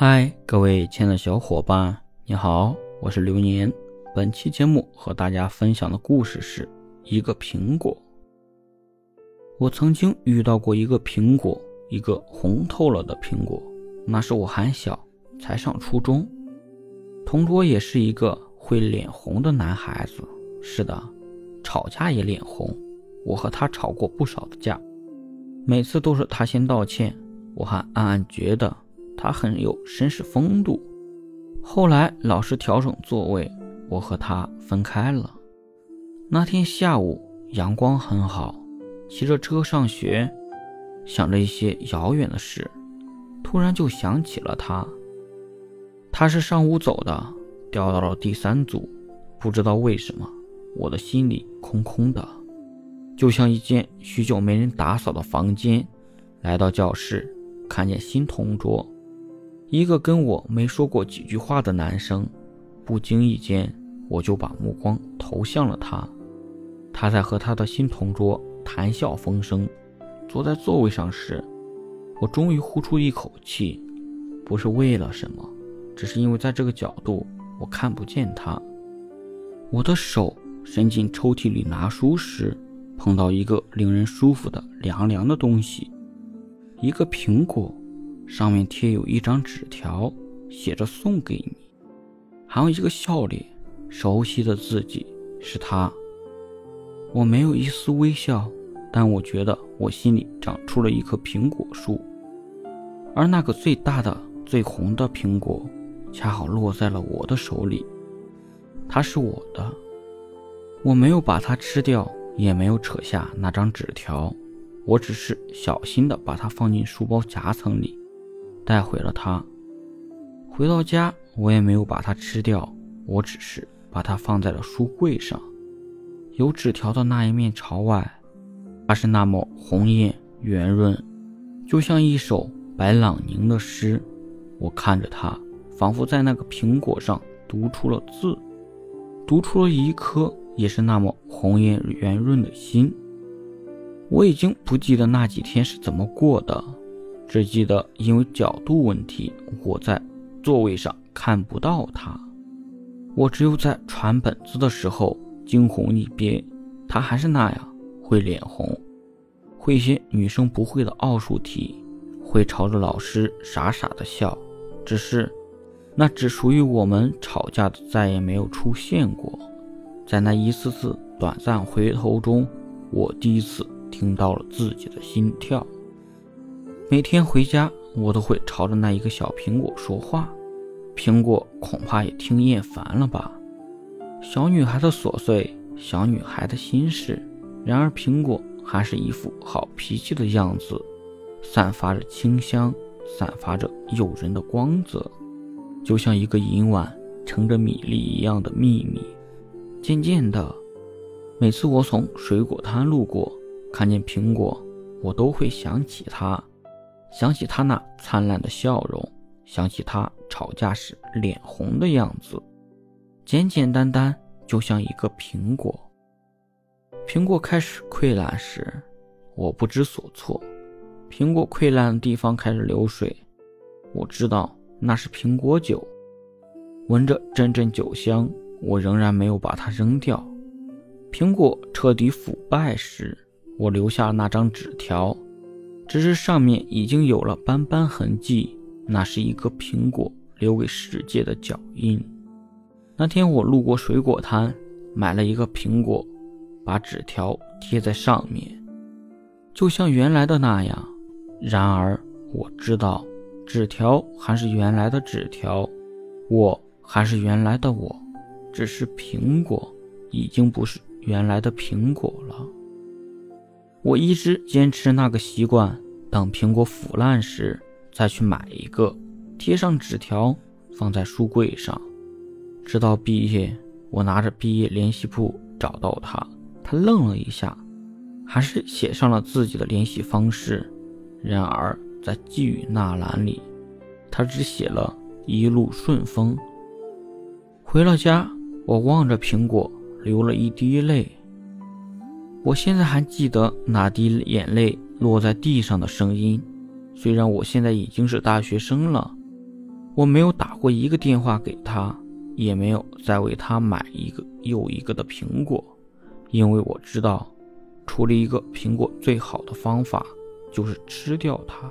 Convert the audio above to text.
嗨，各位亲爱的小伙伴，你好，我是流年。本期节目和大家分享的故事是一个苹果。我曾经遇到过一个苹果，一个红透了的苹果。那时我还小，才上初中。同桌也是一个会脸红的男孩子。是的，吵架也脸红。我和他吵过不少的架，每次都是他先道歉。我还暗暗觉得他很有绅士风度。后来老师调整座位，我和他分开了。那天下午阳光很好，骑着车上学，想着一些遥远的事，突然就想起了他。他是上午走的，调到了第三组，不知道为什么，我的心里空空的。就像一间许久没人打扫的房间，来到教室，看见新同桌，一个跟我没说过几句话的男生，不经意间我就把目光投向了他。他在和他的新同桌谈笑风生，坐在座位上时，我终于呼出一口气，不是为了什么，只是因为在这个角度我看不见他。我的手伸进抽屉里拿书时。碰到一个令人舒服的凉凉的东西，一个苹果，上面贴有一张纸条，写着“送给你”，还有一个笑脸，熟悉的自己是他。我没有一丝微笑，但我觉得我心里长出了一棵苹果树，而那个最大的、最红的苹果，恰好落在了我的手里，它是我的，我没有把它吃掉。也没有扯下那张纸条，我只是小心的把它放进书包夹层里，带回了它。回到家，我也没有把它吃掉，我只是把它放在了书柜上。有纸条的那一面朝外，它是那么红艳圆润，就像一首白朗宁的诗。我看着它，仿佛在那个苹果上读出了字，读出了一颗。也是那么红艳圆润的心。我已经不记得那几天是怎么过的，只记得因为角度问题，我在座位上看不到他。我只有在传本子的时候惊鸿一瞥，他还是那样会脸红，会些女生不会的奥数题，会朝着老师傻傻的笑。只是，那只属于我们吵架的再也没有出现过。在那一次次短暂回头中，我第一次听到了自己的心跳。每天回家，我都会朝着那一个小苹果说话，苹果恐怕也听厌烦了吧。小女孩的琐碎，小女孩的心事，然而苹果还是一副好脾气的样子，散发着清香，散发着诱人的光泽，就像一个银碗盛着米粒一样的秘密。渐渐的，每次我从水果摊路过，看见苹果，我都会想起它，想起他那灿烂的笑容，想起他吵架时脸红的样子，简简单单，就像一个苹果。苹果开始溃烂时，我不知所措。苹果溃烂的地方开始流水，我知道那是苹果酒，闻着阵阵酒香。我仍然没有把它扔掉。苹果彻底腐败时，我留下了那张纸条，只是上面已经有了斑斑痕迹，那是一个苹果留给世界的脚印。那天我路过水果摊，买了一个苹果，把纸条贴在上面，就像原来的那样。然而我知道，纸条还是原来的纸条，我还是原来的我。只是苹果已经不是原来的苹果了。我一直坚持那个习惯，等苹果腐烂时再去买一个，贴上纸条放在书柜上。直到毕业，我拿着毕业联系簿找到他，他愣了一下，还是写上了自己的联系方式。然而在寄语那栏里，他只写了一路顺风。回了家。我望着苹果，流了一滴泪。我现在还记得那滴眼泪落在地上的声音。虽然我现在已经是大学生了，我没有打过一个电话给他，也没有再为他买一个又一个的苹果，因为我知道，处理一个苹果最好的方法就是吃掉它。